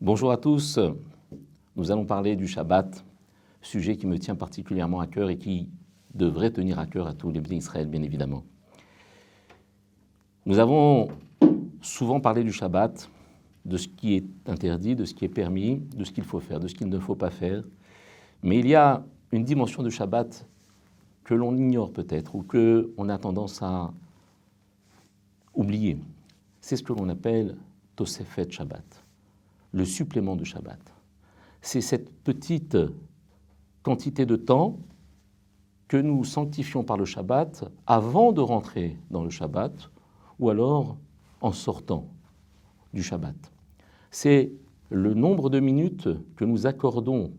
Bonjour à tous. Nous allons parler du Shabbat, sujet qui me tient particulièrement à cœur et qui devrait tenir à cœur à tous les bénis d'Israël, bien évidemment. Nous avons souvent parlé du Shabbat, de ce qui est interdit, de ce qui est permis, de ce qu'il faut faire, de ce qu'il ne faut pas faire. Mais il y a une dimension de Shabbat que l'on ignore peut-être ou que on a tendance à oublier. C'est ce que l'on appelle Tosefet Shabbat, le supplément de Shabbat. C'est cette petite quantité de temps que nous sanctifions par le Shabbat avant de rentrer dans le Shabbat ou alors en sortant du Shabbat. C'est le nombre de minutes que nous accordons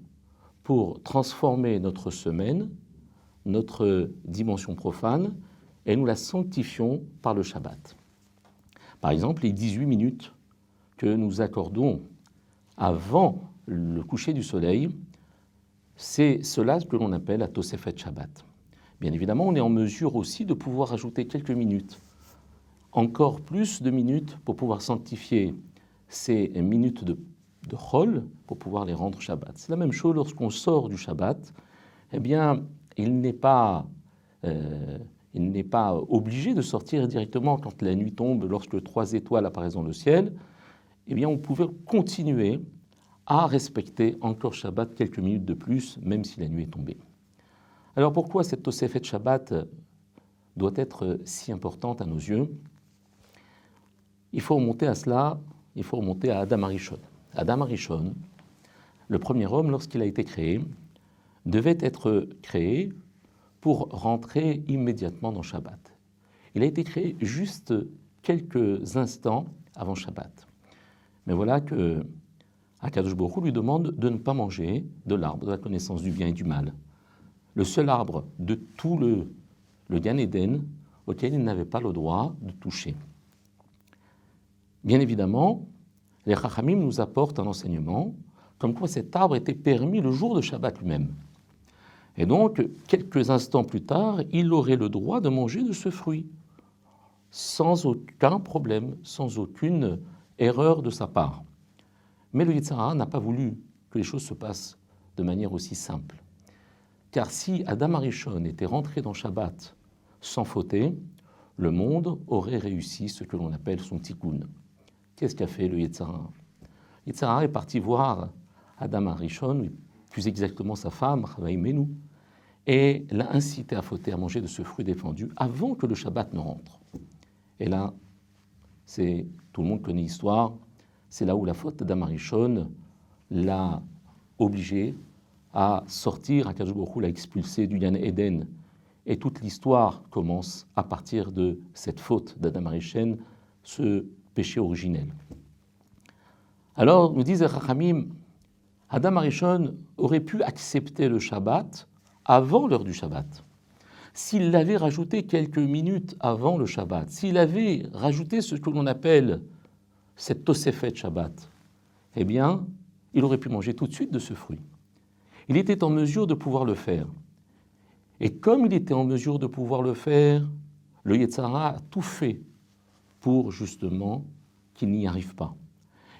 pour transformer notre semaine, notre dimension profane, et nous la sanctifions par le Shabbat. Par exemple, les 18 minutes que nous accordons avant le coucher du soleil, c'est cela que l'on appelle la Tosefet Shabbat. Bien évidemment, on est en mesure aussi de pouvoir ajouter quelques minutes, encore plus de minutes pour pouvoir sanctifier ces minutes de, de Chol, pour pouvoir les rendre Shabbat. C'est la même chose lorsqu'on sort du Shabbat, eh bien, il n'est pas, euh, il n'est pas obligé de sortir directement quand la nuit tombe, lorsque trois étoiles apparaissent dans le ciel. Eh bien, on pouvait continuer à respecter encore Shabbat quelques minutes de plus, même si la nuit est tombée. Alors pourquoi cette Tosefet Shabbat doit être si importante à nos yeux? Il faut remonter à cela, il faut remonter à Adam Arishon. Adam Arishon, le premier homme, lorsqu'il a été créé, devait être créé pour rentrer immédiatement dans Shabbat. Il a été créé juste quelques instants avant Shabbat. Mais voilà que Akadosh lui demande de ne pas manger de l'arbre de la connaissance du bien et du mal. Le seul arbre de tout le, le Gan Eden auquel il n'avait pas le droit de toucher. Bien évidemment, les Chachamim nous apportent un enseignement comme quoi cet arbre était permis le jour de Shabbat lui-même. Et donc, quelques instants plus tard, il aurait le droit de manger de ce fruit, sans aucun problème, sans aucune erreur de sa part. Mais le Yitzhara n'a pas voulu que les choses se passent de manière aussi simple. Car si Adam Arishon était rentré dans Shabbat sans fauter, le monde aurait réussi ce que l'on appelle son tikkun. Qu'est-ce qu'a fait le Yitzhara Yitzhara est parti voir Adam Arishon, plus exactement sa femme, Menou, et l'a incité à fauter, à manger de ce fruit défendu avant que le Shabbat ne rentre. Et là, c'est tout le monde connaît l'histoire, c'est là où la faute d'Adam Arishon l'a obligé à sortir, à Kajbourou l'a expulsé du Yan Eden. Et toute l'histoire commence à partir de cette faute d'Adam Arishon, ce péché originel. Alors, nous disent Rachamim, Adam Arishon aurait pu accepter le Shabbat avant l'heure du Shabbat. S'il l'avait rajouté quelques minutes avant le Shabbat, s'il avait rajouté ce que l'on appelle cette Tosefet Shabbat, eh bien, il aurait pu manger tout de suite de ce fruit. Il était en mesure de pouvoir le faire. Et comme il était en mesure de pouvoir le faire, le Yetzara a tout fait pour justement qu'il n'y arrive pas.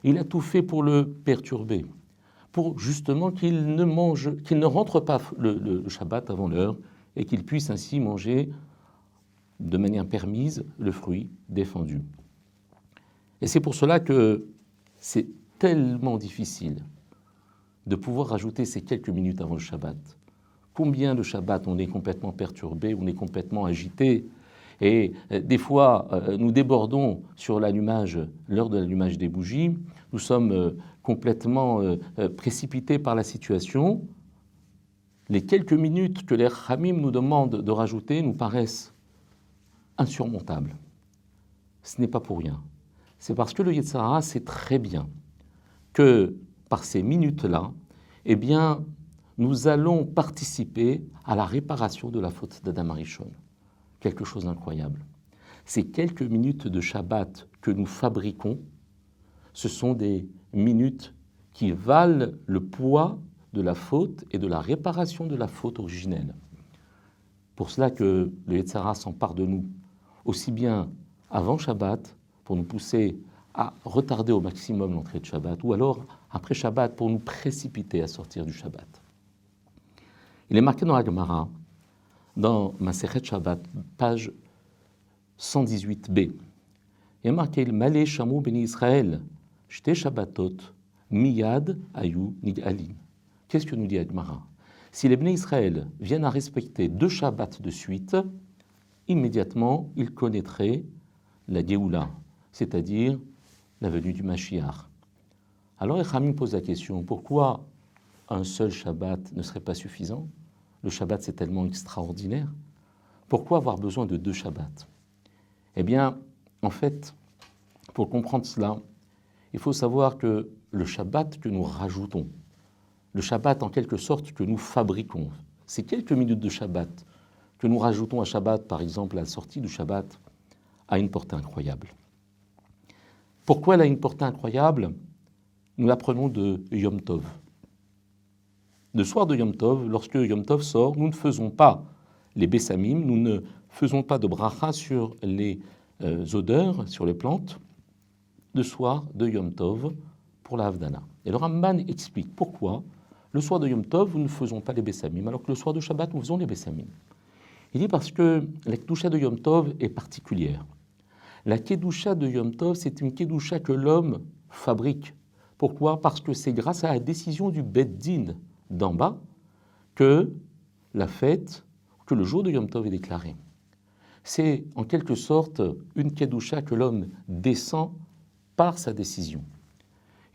Il a tout fait pour le perturber pour justement qu'il ne mange, qu'il ne rentre pas le, Shabbat avant l'heure et qu'il puisse ainsi manger de manière permise le fruit défendu. Et c'est pour cela que c'est tellement difficile de pouvoir rajouter ces quelques minutes avant le Shabbat. Combien de Shabbat on est complètement perturbé, on est complètement agité, et euh, des fois euh, nous débordons sur l'allumage, l'heure de l'allumage des bougies, nous sommes euh, complètement précipités par la situation, les quelques minutes que les Hamim nous demandent de rajouter nous paraissent insurmontables. Ce n'est pas pour rien. C'est parce que le Yetzara sait très bien que par ces minutes-là, eh bien, nous allons participer à la réparation de la faute d'Adam Arishon. Quelque chose d'incroyable. Ces quelques minutes de Shabbat que nous fabriquons, ce sont des minutes qui valent le poids de la faute et de la réparation de la faute originelle. Pour cela que le Yetzara s'empare de nous, aussi bien avant Shabbat, pour nous pousser à retarder au maximum l'entrée de Shabbat, ou alors après Shabbat pour nous précipiter à sortir du Shabbat. Il est marqué dans la Gemara, dans Maseret Shabbat, page 118b. Il est marqué Malé Shamou Beni Israël, Shte Shabbatot, Miyad Ayu Nid'alin. Qu'est-ce que nous dit Agmara Si les Bnei Israël viennent à respecter deux Shabbats de suite, immédiatement ils connaîtraient la Géoula, c'est-à-dire la venue du Mashiach. Alors Echamim pose la question pourquoi un seul Shabbat ne serait pas suffisant? Le Shabbat c'est tellement extraordinaire. Pourquoi avoir besoin de deux Shabbats? Eh bien, en fait, pour comprendre cela, il faut savoir que le Shabbat que nous rajoutons, le Shabbat en quelque sorte que nous fabriquons, ces quelques minutes de Shabbat que nous rajoutons à Shabbat, par exemple la sortie du Shabbat, a une portée incroyable. Pourquoi elle a une portée incroyable? Nous l'apprenons de Yom Tov. Le soir de Yom Tov, lorsque Yom Tov sort, nous ne faisons pas les Bessamim, nous ne faisons pas de bracha sur les euh, odeurs, sur les plantes, le soir de Yom Tov pour la Havdana. Et le Ramban explique pourquoi le soir de Yom Tov, nous ne faisons pas les Bessamim, alors que le soir de Shabbat, nous faisons les Bessamim. Il dit parce que la Kedusha de Yom Tov est particulière. La Kedusha de Yom Tov, c'est une Kedusha que l'homme fabrique. Pourquoi? Parce que c'est grâce à la décision du Beddin d'en bas que la fête, que le jour de Yom Tov est déclaré. C'est en quelque sorte une Kedusha que l'homme descend par sa décision.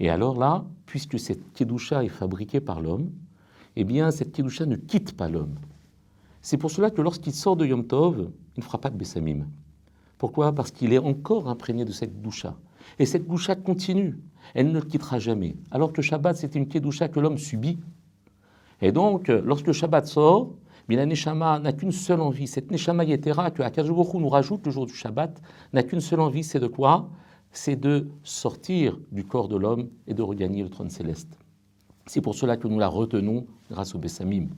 Et alors là, puisque cette Kedusha est fabriquée par l'homme, eh bien cette Kedusha ne quitte pas l'homme. C'est pour cela que lorsqu'il sort de Yom Tov, il ne fera pas de Bessamim. Pourquoi? Parce qu'il est encore imprégné de cette doucha. Et cette doucha continue. Elle ne le quittera jamais. Alors que Shabbat, c'est une Kedusha que l'homme subit. Et donc, lorsque Shabbat sort, mais la Neshama n'a qu'une seule envie. Cette Neshama Yetera que Akadosh nous rajoute le jour du Shabbat n'a qu'une seule envie, c'est de quoi? C'est de sortir du corps de l'homme et de regagner le trône céleste. C'est pour cela que nous la retenons grâce au Bessamim.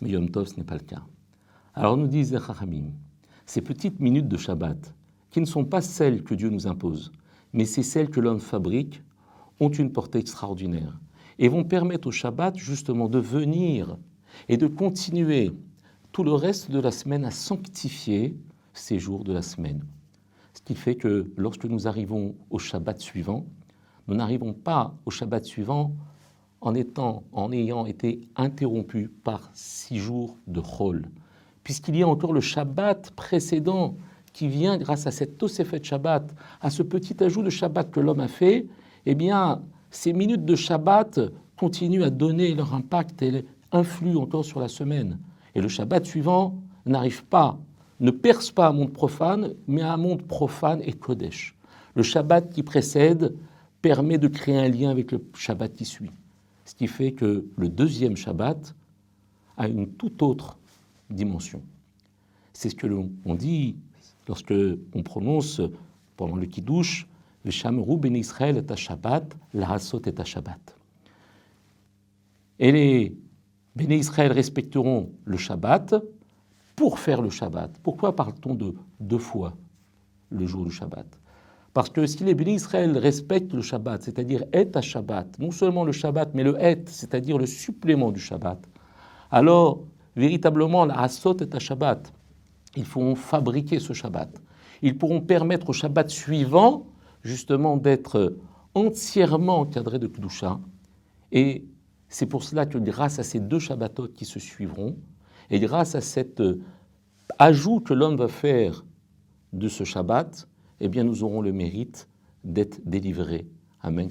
Mais Yom Tov, ce n'est pas le cas. Alors nous disent les ces petites minutes de Shabbat, qui ne sont pas celles que Dieu nous impose, mais c'est celles que l'homme fabrique, ont une portée extraordinaire et vont permettre au Shabbat justement de venir et de continuer tout le reste de la semaine à sanctifier ces jours de la semaine. Ce qui fait que lorsque nous arrivons au Shabbat suivant, nous n'arrivons pas au Shabbat suivant en, étant, en ayant été interrompu par six jours de Chol, puisqu'il y a encore le Shabbat précédent qui vient grâce à cette Tosefet Shabbat, à ce petit ajout de Shabbat que l'homme a fait, eh bien, ces minutes de Shabbat continuent à donner leur impact et influent encore sur la semaine. Et le Shabbat suivant n'arrive pas, ne perce pas un monde profane, mais un monde profane et Kodesh. Le Shabbat qui précède permet de créer un lien avec le Shabbat qui suit. Ce qui fait que le deuxième Shabbat a une toute autre dimension. C'est ce que l'on dit lorsque on prononce pendant le Kiddush Veshamru ben Israël est à Shabbat, la Hassot est à Shabbat. Et les Béné Israël respecteront le Shabbat pour faire le Shabbat. Pourquoi parle-t-on de deux fois le jour du Shabbat? Parce que si les bénis Israël respectent le Shabbat, c'est-à-dire est à Shabbat, non seulement le Shabbat, mais le est, c'est-à-dire le supplément du Shabbat, alors véritablement la Asot est à Shabbat. Ils pourront fabriquer ce Shabbat. Ils pourront permettre au Shabbat suivant, justement, d'être entièrement encadré de Kedusha. Et c'est pour cela que grâce à ces deux Shabbatot qui se suivront, et grâce à cet ajout que l'homme va faire de ce Shabbat, eh bien nous aurons le mérite d'être délivrés. Amen.